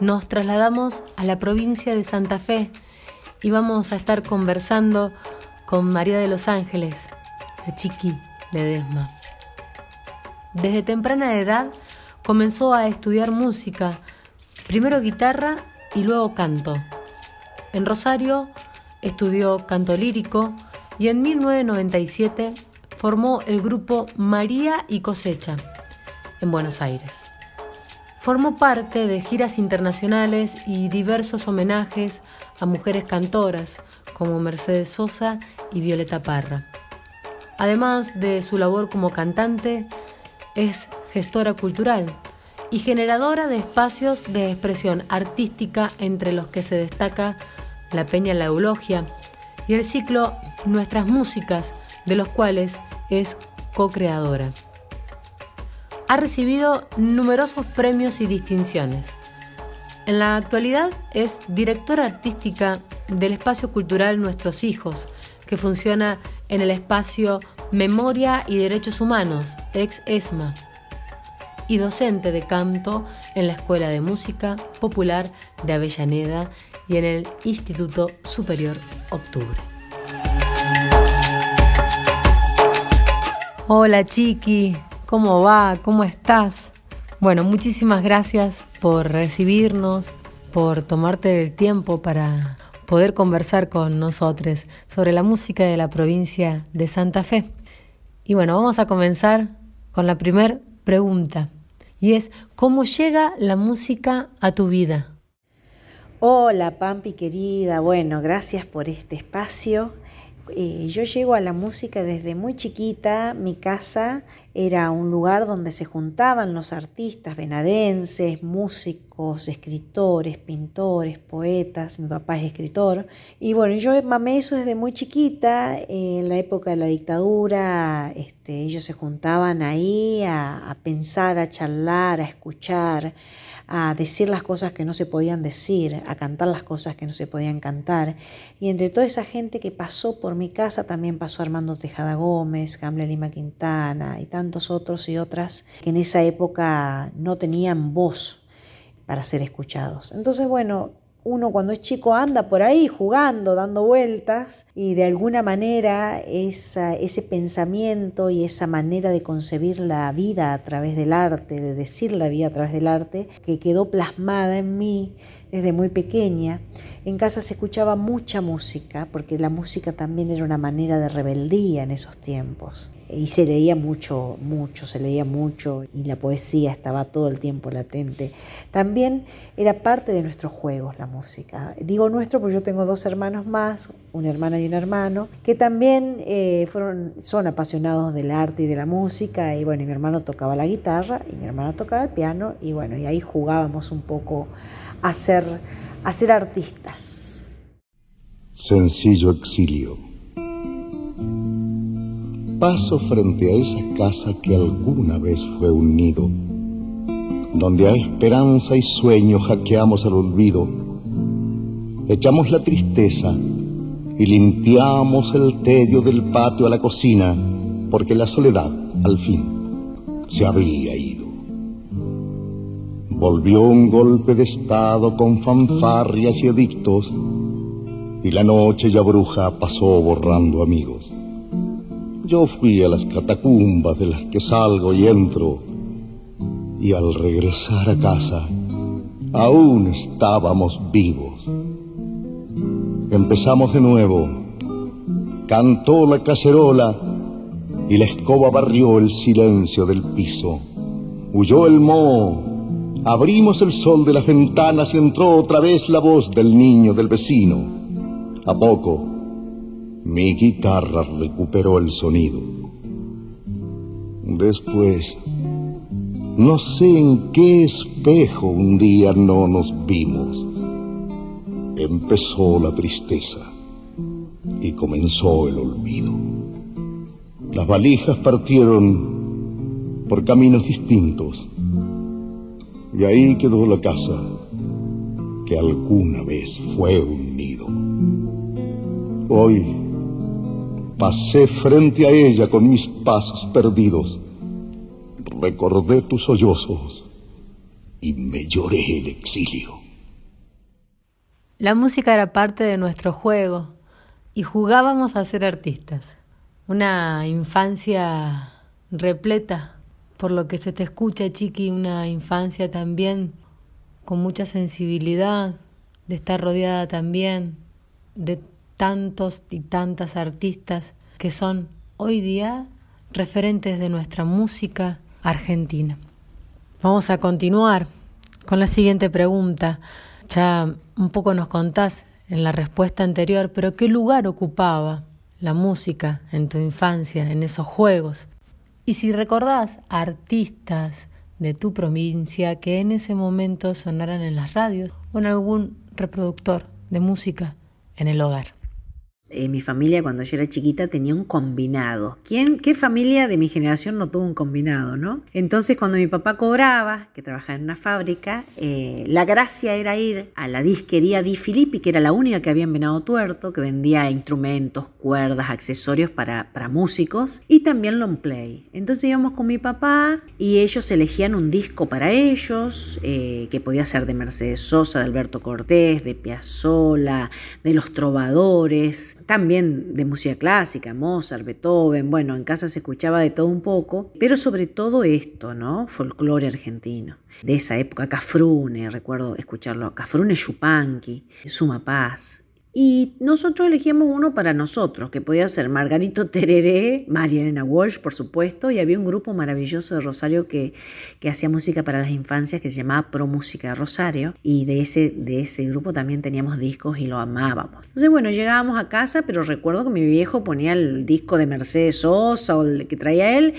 nos trasladamos a la provincia de Santa Fe y vamos a estar conversando con María de los Ángeles, la chiqui Ledesma. Desde temprana edad comenzó a estudiar música, primero guitarra y luego canto. En Rosario estudió canto lírico y en 1997 formó el grupo María y Cosecha en Buenos Aires. Formó parte de giras internacionales y diversos homenajes a mujeres cantoras como Mercedes Sosa y Violeta Parra. Además de su labor como cantante, es gestora cultural y generadora de espacios de expresión artística entre los que se destaca la Peña La Eulogia y el ciclo Nuestras Músicas, de los cuales es co-creadora. Ha recibido numerosos premios y distinciones. En la actualidad es directora artística del espacio cultural Nuestros Hijos, que funciona en el espacio Memoria y Derechos Humanos, ex ESMA, y docente de canto en la Escuela de Música Popular de Avellaneda y en el Instituto Superior Octubre. Hola Chiqui, ¿cómo va? ¿Cómo estás? Bueno, muchísimas gracias por recibirnos, por tomarte el tiempo para poder conversar con nosotros sobre la música de la provincia de Santa Fe. Y bueno, vamos a comenzar con la primera pregunta y es ¿cómo llega la música a tu vida? Hola Pampi querida, bueno, gracias por este espacio. Eh, yo llego a la música desde muy chiquita, mi casa era un lugar donde se juntaban los artistas venadenses, músicos, escritores, pintores, poetas, mi papá es escritor, y bueno, yo mamé eso desde muy chiquita, en la época de la dictadura, este, ellos se juntaban ahí a, a pensar, a charlar, a escuchar, a decir las cosas que no se podían decir, a cantar las cosas que no se podían cantar. Y entre toda esa gente que pasó por mi casa también pasó Armando Tejada Gómez, Gamble Lima Quintana y tantos otros y otras que en esa época no tenían voz para ser escuchados. Entonces, bueno, uno cuando es chico anda por ahí jugando, dando vueltas y de alguna manera esa, ese pensamiento y esa manera de concebir la vida a través del arte, de decir la vida a través del arte, que quedó plasmada en mí desde muy pequeña. En casa se escuchaba mucha música, porque la música también era una manera de rebeldía en esos tiempos. Y se leía mucho, mucho, se leía mucho y la poesía estaba todo el tiempo latente. También era parte de nuestros juegos la música. Digo nuestro porque yo tengo dos hermanos más, una hermana y un hermano, que también eh, fueron, son apasionados del arte y de la música. Y bueno, mi hermano tocaba la guitarra y mi hermana tocaba el piano y bueno, y ahí jugábamos un poco a ser, a ser artistas. Sencillo exilio. Paso frente a esa casa que alguna vez fue un nido, donde a esperanza y sueño hackeamos el olvido, echamos la tristeza y limpiamos el tedio del patio a la cocina, porque la soledad, al fin, se había ido. Volvió un golpe de estado con fanfarrias y edictos, y la noche ya bruja pasó borrando amigos. Yo fui a las catacumbas de las que salgo y entro, y al regresar a casa aún estábamos vivos. Empezamos de nuevo. Cantó la cacerola y la escoba barrió el silencio del piso. Huyó el moho. Abrimos el sol de las ventanas y entró otra vez la voz del niño del vecino. A poco, mi guitarra recuperó el sonido. Después, no sé en qué espejo un día no nos vimos. Empezó la tristeza y comenzó el olvido. Las valijas partieron por caminos distintos y ahí quedó la casa que alguna vez fue un nido. Hoy pasé frente a ella con mis pasos perdidos recordé tus sollozos y me lloré el exilio. La música era parte de nuestro juego y jugábamos a ser artistas. Una infancia repleta, por lo que se te escucha, Chiqui, una infancia también con mucha sensibilidad, de estar rodeada también de tantos y tantas artistas que son hoy día referentes de nuestra música Argentina. Vamos a continuar con la siguiente pregunta. Ya un poco nos contás en la respuesta anterior, pero ¿qué lugar ocupaba la música en tu infancia, en esos juegos? Y si recordás artistas de tu provincia que en ese momento sonaran en las radios o en algún reproductor de música en el hogar. Eh, mi familia cuando yo era chiquita tenía un combinado. ¿Quién, qué familia de mi generación no tuvo un combinado, no? Entonces cuando mi papá cobraba, que trabajaba en una fábrica, eh, la gracia era ir a la disquería Di Filippi, que era la única que había en Venado Tuerto, que vendía instrumentos, cuerdas, accesorios para, músicos y también long play. Entonces íbamos con mi papá y ellos elegían un disco para ellos, eh, que podía ser de Mercedes Sosa, de Alberto Cortés, de Piazzolla, de los trovadores también de música clásica, Mozart, Beethoven, bueno, en casa se escuchaba de todo un poco, pero sobre todo esto, ¿no? Folclore argentino. De esa época, Cafrune, recuerdo escucharlo, Cafrune Chupanqui, Suma Paz, y nosotros elegíamos uno para nosotros, que podía ser Margarito Tereré, María Elena Walsh, por supuesto, y había un grupo maravilloso de Rosario que, que hacía música para las infancias que se llamaba Pro Música de Rosario, y de ese, de ese grupo también teníamos discos y lo amábamos. Entonces, bueno, llegábamos a casa, pero recuerdo que mi viejo ponía el disco de Mercedes Sosa o el que traía él,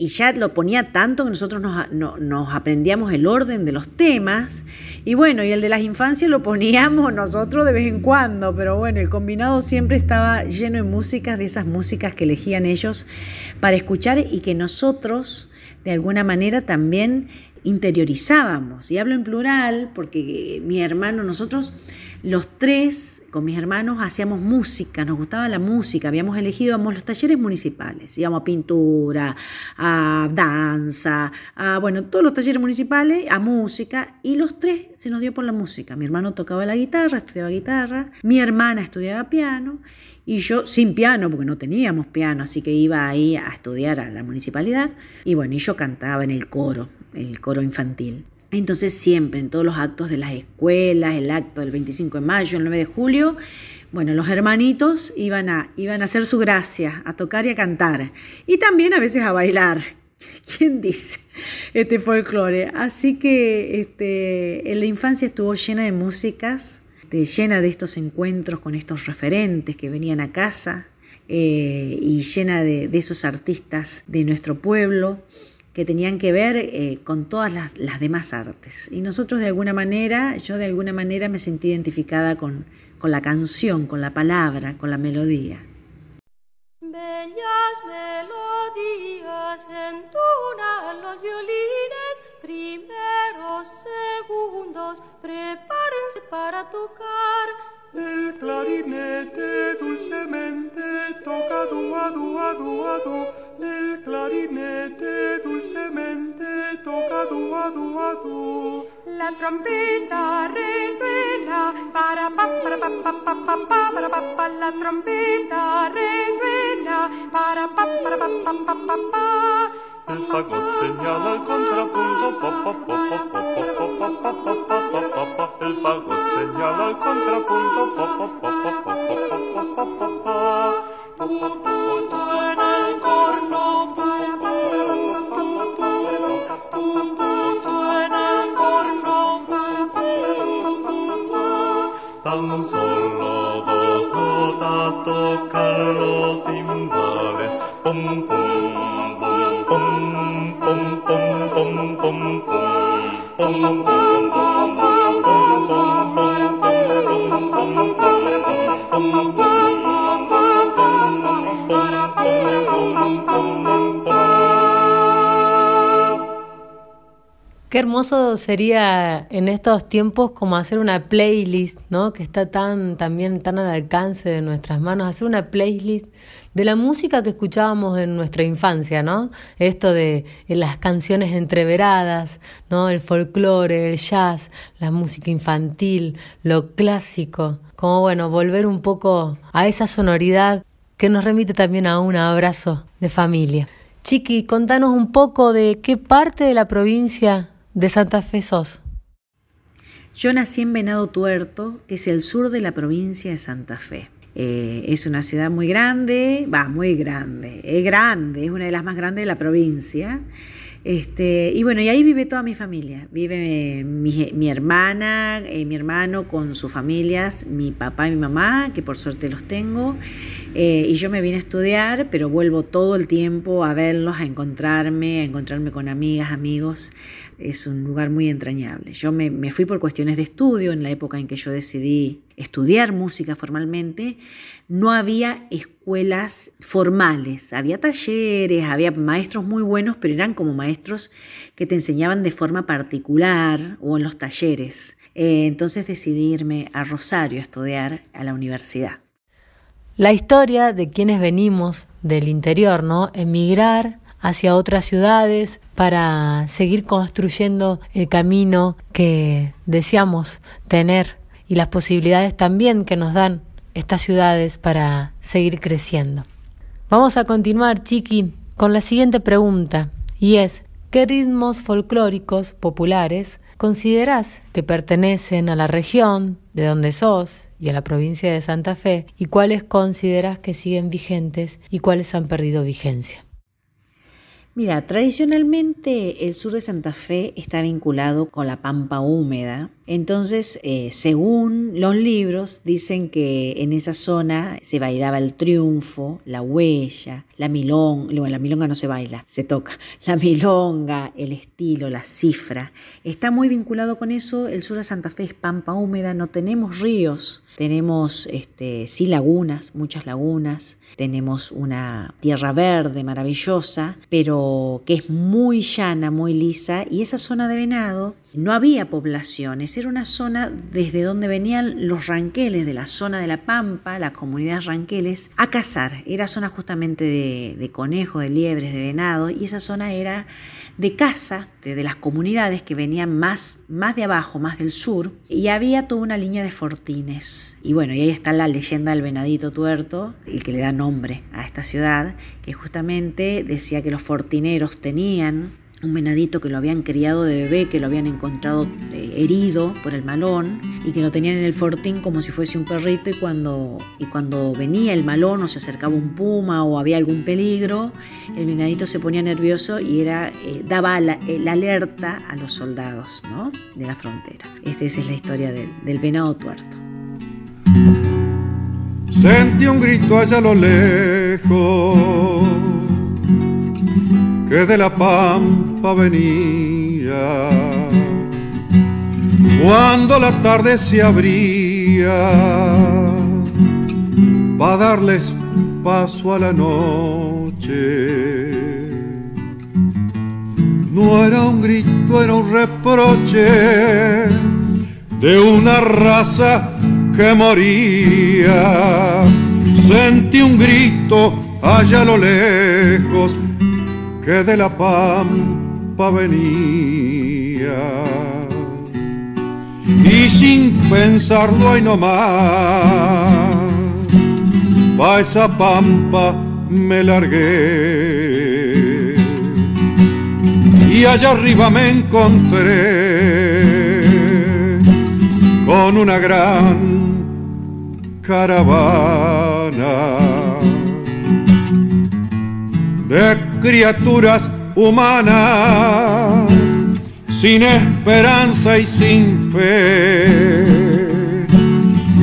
y ya lo ponía tanto que nosotros nos, nos, aprendíamos el orden de los temas. Y bueno, y el de las infancias lo poníamos nosotros de vez en cuando, pero bueno, el combinado siempre estaba lleno de músicas, de esas músicas que elegían ellos para escuchar y que nosotros de alguna manera también interiorizábamos. Y hablo en plural porque mi hermano, nosotros los tres, con mis hermanos, hacíamos música, nos gustaba la música, habíamos elegido los talleres municipales, íbamos a pintura, a danza, a, bueno, todos los talleres municipales, a música, y los tres se nos dio por la música. Mi hermano tocaba la guitarra, estudiaba guitarra, mi hermana estudiaba piano, y yo sin piano, porque no teníamos piano, así que iba ahí a estudiar a la municipalidad, y bueno, y yo cantaba en el coro, el coro infantil. Entonces siempre, en todos los actos de las escuelas, el acto del 25 de mayo, el 9 de julio, bueno, los hermanitos iban a, iban a hacer su gracia, a tocar y a cantar. Y también a veces a bailar. ¿Quién dice? Este folclore. Así que este, en la infancia estuvo llena de músicas, llena de estos encuentros con estos referentes que venían a casa eh, y llena de esos artistas de nuestro pueblo que tenían que ver eh, con todas las, las, demás artes. Y nosotros de alguna manera, yo de alguna manera me sentí identificada con, con la canción, con la palabra, con la melodía. Bellas melodías entonan los violines, primeros, segundos, prepárense para tocar. El clarinete dulcemente toca du a du a du a du. El clarinete dulcemente toca tu a tu a tu. La trompeta resuena, para pa para pa pa pa pa pa para pa pa la trompeta resuena, para pa para pa pa pa pa pa. El fagot señala el contrapunto, pa pa pa pa pa pa pa pa pa pa pa pa pa pa. El fagot señala el contrapunto, pa pa pa pa pa pa pa pa pa pa pa. Tu posa hermoso sería en estos tiempos como hacer una playlist, ¿no? Que está tan también tan al alcance de nuestras manos, hacer una playlist de la música que escuchábamos en nuestra infancia, ¿no? Esto de, las canciones entreveradas, ¿no? El folclore, el jazz, la música infantil, lo clásico, como bueno, volver un poco a esa sonoridad que nos remite también a un abrazo de familia. Chiqui, contanos un poco de qué parte de la provincia de Santa Fe sos? Yo nací en Venado Tuerto, que es el sur de la provincia de Santa Fe. Eh, es una ciudad muy grande, va, muy grande, es grande, es una de las más grandes de la provincia. Este, y bueno, y ahí vive toda mi familia. Vive mi, hermana, eh, mi hermano con sus familias, mi papá y mi mamá, que por suerte los tengo. Eh, y yo me vine a estudiar, pero vuelvo todo el tiempo a verlos, a encontrarme, a encontrarme con amigas, amigos. Es un lugar muy entrañable. Yo me, me fui por cuestiones de estudio en la época en que yo decidí estudiar música formalmente. No había escuelas formales, había talleres, había maestros muy buenos, pero eran como maestros que te enseñaban de forma particular o en los talleres. Eh, entonces decidí irme a Rosario a estudiar a la universidad. La historia de quienes venimos del interior, ¿no? Emigrar hacia otras ciudades para seguir construyendo el camino que deseamos tener y las posibilidades también que nos dan estas ciudades para seguir creciendo. Vamos a continuar, Chiqui, con la siguiente pregunta, y es, ¿qué ritmos folclóricos populares consideras que pertenecen a la región de donde sos y a la provincia de Santa Fe y cuáles consideras que siguen vigentes y cuáles han perdido vigencia? Mira, tradicionalmente el sur de Santa Fe está vinculado con la pampa húmeda, entonces, eh, según los libros, dicen que en esa zona se bailaba el triunfo, la huella, la milonga, bueno, la milonga no se baila, se toca, la milonga, el estilo, la cifra. Está muy vinculado con eso, el sur de Santa Fe es pampa húmeda, no tenemos ríos, tenemos este, sí lagunas, muchas lagunas, tenemos una tierra verde maravillosa, pero que es muy llana, muy lisa, y esa zona de venado no había poblaciones, era una zona desde donde venían los ranqueles de la zona de la Pampa, las comunidades ranqueles, a cazar. Era zona justamente de, conejos, de liebres, de venado, y esa zona era de caza de, las comunidades que venían más, más de abajo, más del sur, y había toda una línea de fortines. Y bueno, y ahí está la leyenda del venadito tuerto, el que le da nombre a esta ciudad, que justamente decía que los fortineros tenían un venadito que lo habían criado de bebé, que lo habían encontrado eh, herido por el malón y que lo tenían en el fortín como si fuese un perrito y cuando, y cuando venía el malón o se acercaba un puma o había algún peligro, el venadito se ponía nervioso y era, eh, daba la, alerta a los soldados ¿no? de la frontera. Esta es la historia del, del venado tuerto. Sentí un grito allá a lo lejos que de la pampa venía. Cuando la tarde se abría, para darles paso a la noche. No era un grito, era un reproche de una raza que moría. Sentí un grito allá a lo lejos que de la pampa venía. Y sin pensarlo hay nomás, pa' esa pampa me largué. Y allá arriba me encontré con una gran caravana de criaturas humanas sin esperanza y sin fe.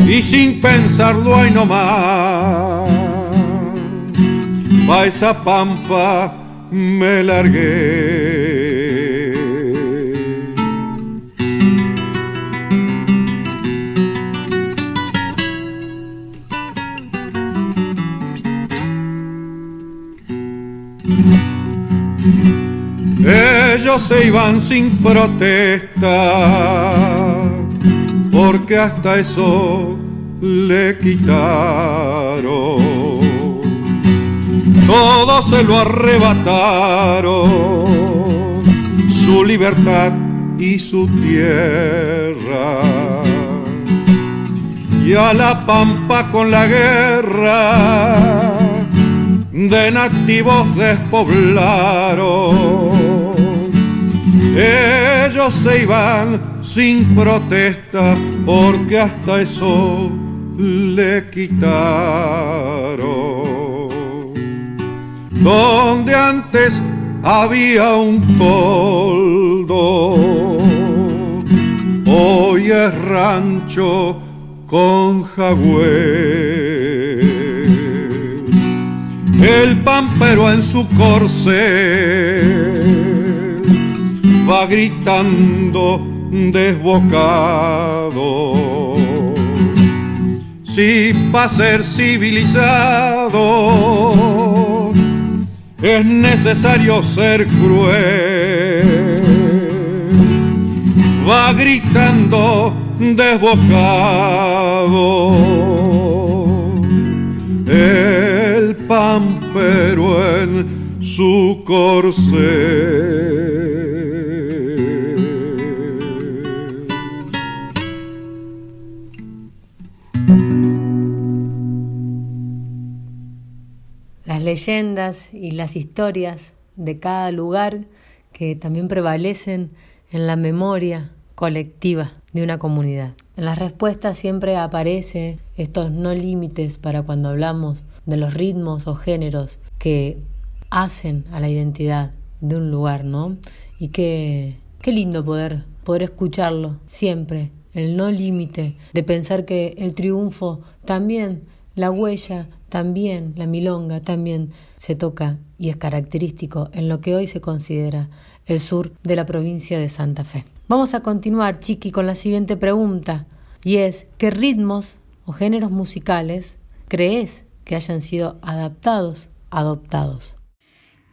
y sin pensarlo hay nomás. Pa' esa pampa me largué. Ellos se iban sin protesta, porque hasta eso le quitaron. Todo se lo arrebataron, su libertad y su tierra. Y a la pampa con la guerra de nativos despoblaron ellos se iban sin protesta porque hasta eso le quitaron. Donde antes había un toldo, hoy es rancho con jagüey. El pampero en su corcel va gritando desbocado. Si para ser civilizado es necesario ser cruel, va gritando desbocado. El pampero en su corcel. Leyendas y las historias de cada lugar que también prevalecen en la memoria colectiva de una comunidad. En las respuestas siempre aparece estos no límites para cuando hablamos de los ritmos o géneros que hacen a la identidad de un lugar, ¿no? Y que qué lindo poder poder escucharlo siempre, el no límite de pensar que el triunfo también la huella también, la milonga también se toca y es característico en lo que hoy se considera el sur de la provincia de Santa Fe. Vamos a continuar, Chiqui, con la siguiente pregunta y es, ¿qué ritmos o géneros musicales crees que hayan sido adaptados, adoptados?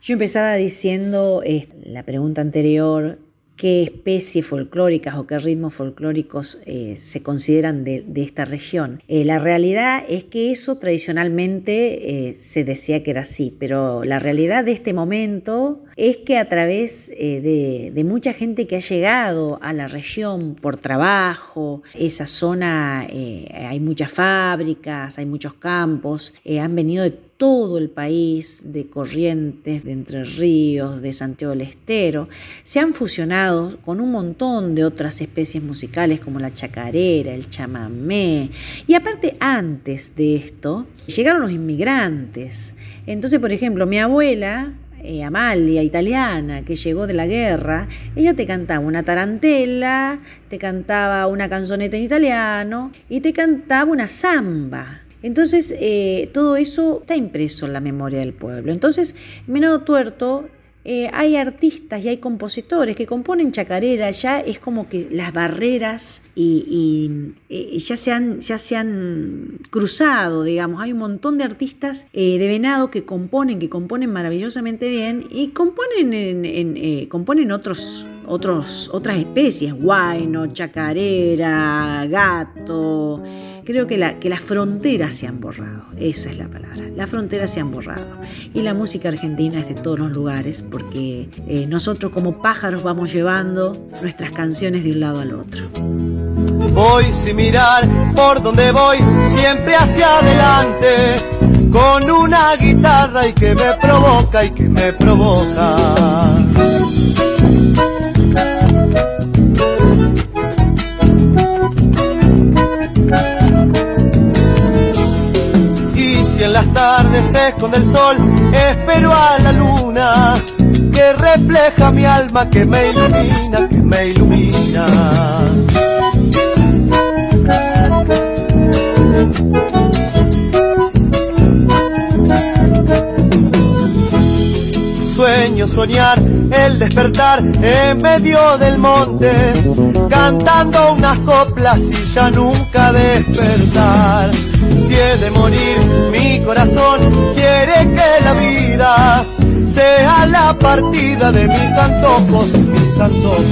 Yo empezaba diciendo eh, la pregunta anterior qué especies folclóricas o qué ritmos folclóricos eh, se consideran de, esta región. Eh, la realidad es que eso tradicionalmente eh, se decía que era así, pero la realidad de este momento es que a través de, de, mucha gente que ha llegado a la región por trabajo, esa zona hay muchas fábricas, hay muchos campos, han venido de todo el país, de Corrientes, de Entre Ríos, de Santiago del Estero, se han fusionado con un montón de otras especies musicales como la chacarera, el chamamé. Y aparte, antes de esto, llegaron los inmigrantes. Entonces, por ejemplo, mi abuela, eh, Amalia, italiana, que llegó de la guerra, ella te cantaba una tarantela, te cantaba una canzoneta en italiano y te cantaba una samba. Entonces, eh, todo eso está impreso en la memoria del pueblo. Entonces, Menado Tuerto eh, hay artistas y hay compositores que componen chacarera, ya es como que las barreras y, eh, ya, se han, ya se han cruzado, digamos. Hay un montón de artistas de venado que componen, que componen maravillosamente bien y componen, en, componen otros, otros, otras especies, guayno, chacarera, gato. Creo que, la, que las fronteras se han borrado, esa es la palabra, las fronteras se han borrado. Y la música argentina es de todos los lugares porque eh, nosotros como pájaros vamos llevando nuestras canciones de un lado al otro. Voy sin mirar por donde voy, siempre hacia adelante, con una guitarra y que me provoca y que me provoca. las tardes se esconde sol, espero a la luna que refleja mi alma, que me ilumina, que me ilumina. Sueño soñar el despertar en medio del monte, cantando unas coplas y ya nunca despertar de morir, mi corazón quiere que la vida sea la partida de mis antojos, mis antojos.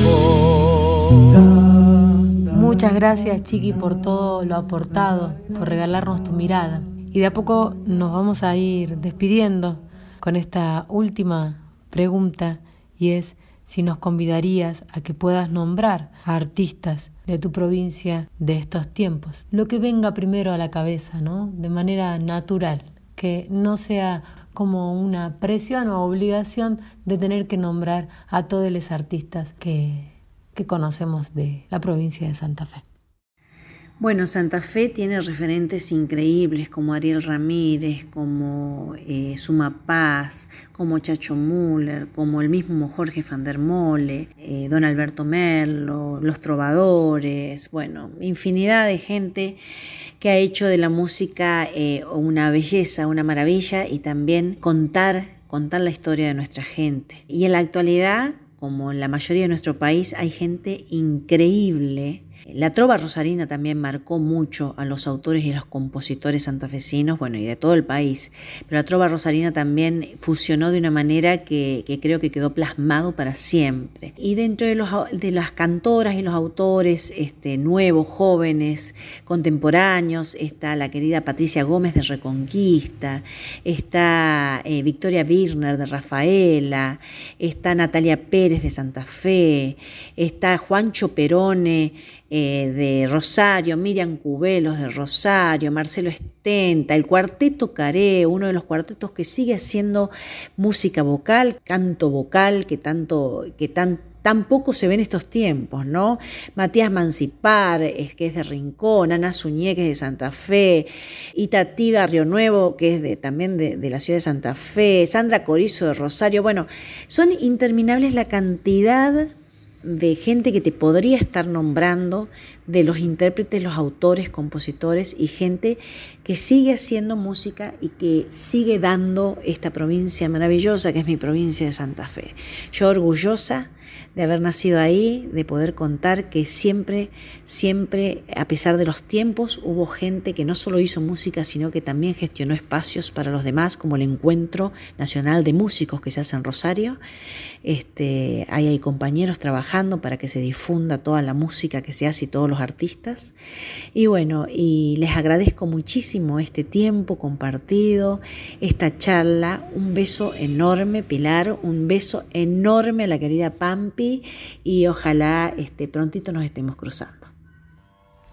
Muchas gracias Chiqui por todo lo aportado, por regalarnos tu mirada. Y de a poco nos vamos a ir despidiendo con esta última pregunta y es si nos convidarías a que puedas nombrar a artistas de tu provincia de estos tiempos. Lo que venga primero a la cabeza, ¿no? De manera natural, que no sea como una presión o obligación de tener que nombrar a todos los artistas que, que conocemos de la provincia de Santa Fe. Bueno, Santa Fe tiene referentes increíbles como Ariel Ramírez, como eh, Suma Paz, como Chacho Müller, como el mismo Jorge van der Mole, eh, Don Alberto Merlo, Los Trovadores, bueno, infinidad de gente que ha hecho de la música eh, una belleza, una maravilla y también contar, contar la historia de nuestra gente. Y en la actualidad, como en la mayoría de nuestro país, hay gente increíble la trova rosarina también marcó mucho a los autores y los compositores santafesinos, bueno, y de todo el país, pero la trova rosarina también fusionó de una manera que, creo que quedó plasmado para siempre. Y dentro de las cantoras y los autores este, nuevos, jóvenes, contemporáneos, está la querida Patricia Gómez de Reconquista, está eh, Victoria Birner de Rafaela, está Natalia Pérez de Santa Fe, está Juancho Perone, eh, de Rosario, Miriam Cubelos de Rosario, Marcelo Estenta, el cuarteto Caré, uno de los cuartetos que sigue haciendo música vocal, canto vocal, que tanto, que tan, poco se ve en estos tiempos, ¿no? Matías Mancipar, que es de Rincón, Ana Suñé, que es de Santa Fe, Itatí Río Nuevo, que es de, también de, de, la ciudad de Santa Fe, Sandra Corizo de Rosario, bueno, son interminables la cantidad de gente que te podría estar nombrando, de los intérpretes, los autores, compositores y gente que sigue haciendo música y que sigue dando esta provincia maravillosa que es mi provincia de Santa Fe. Yo orgullosa de haber nacido ahí, de poder contar que siempre, siempre, a pesar de los tiempos, hubo gente que no solo hizo música, sino que también gestionó espacios para los demás, como el Encuentro Nacional de Músicos que se hace en Rosario. Este, ahí hay compañeros trabajando para que se difunda toda la música que se hace y todos los artistas. Y bueno, y les agradezco muchísimo este tiempo compartido, esta charla. Un beso enorme, Pilar, un beso enorme a la querida Pampi y ojalá este, prontito nos estemos cruzando.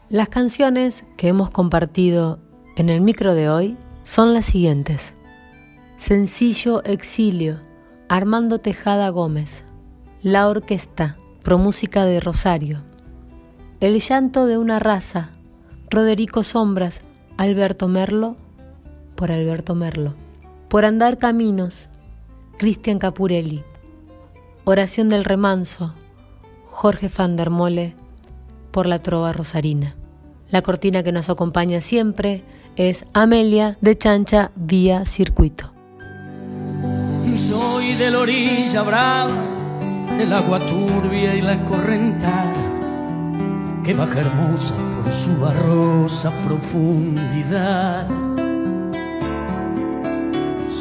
Las canciones que hemos compartido en el micro de hoy son las siguientes. Sencillo Exilio Armando Tejada Gómez, La Orquesta, Promúsica de Rosario, El llanto de una raza, Roderico Sombras, Alberto Merlo, por Alberto Merlo, Por andar caminos, Cristian Capurelli, Oración del remanso, Jorge van der Mole, por la trova rosarina. La cortina que nos acompaña siempre es Amelia de Chancha vía circuito. Soy de la orilla brava, del agua turbia y la correntada, que baja hermosa por su barrosa profundidad.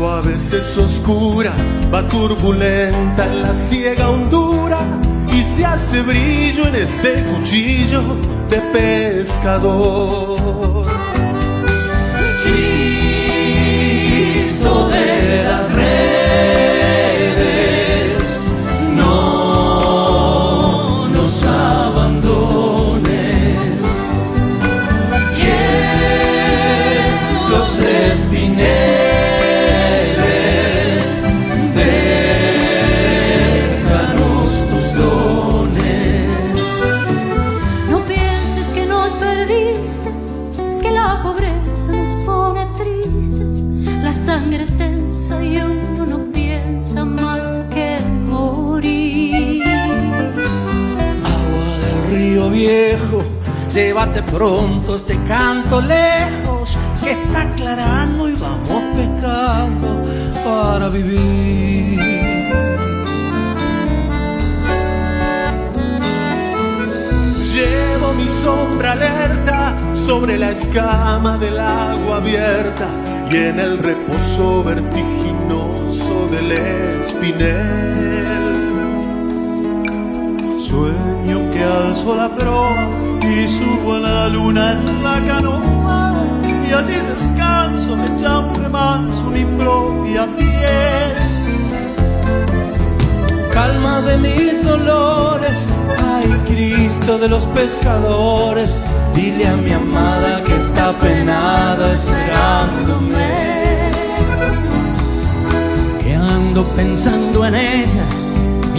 A veces oscura, va turbulenta en la ciega hondura y se hace brillo en este cuchillo de pescador. Cristo de las Llévate pronto este canto lejos que está aclarando y vamos pescando para vivir. Llevo mi sombra alerta sobre la escama del agua abierta y en el reposo vertiginoso del espinel. Sueño que alzo la proa y subo a la luna en la canoa y allí descanso de chambre manso mi propia piel. Calma de mis dolores, ay Cristo de los pescadores, dile a mi amada que está penada esperándome. Que ando pensando en ella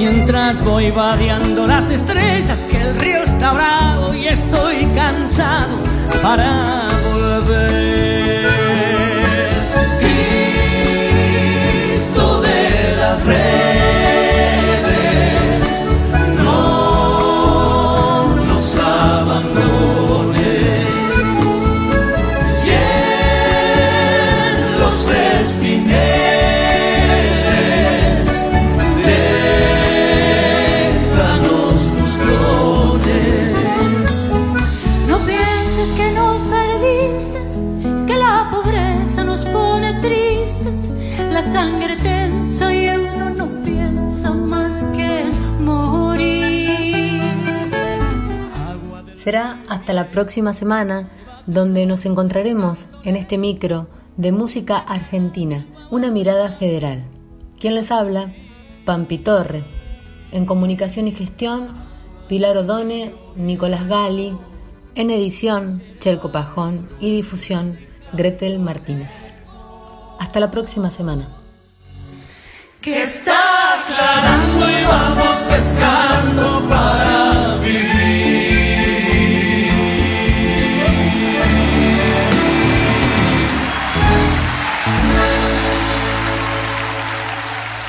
Mientras voy vadeando las estrellas, que el río está bravo y estoy cansado para volver. Cristo de las redes, hasta la próxima semana donde nos encontraremos en este micro de música argentina, una mirada federal. ¿Quién les habla? Pampi Torre. En comunicación y gestión, Pilar Odone, Nicolás Gali. En edición, Chelco Pajón. Y difusión, Gretel Martínez. Hasta la próxima semana.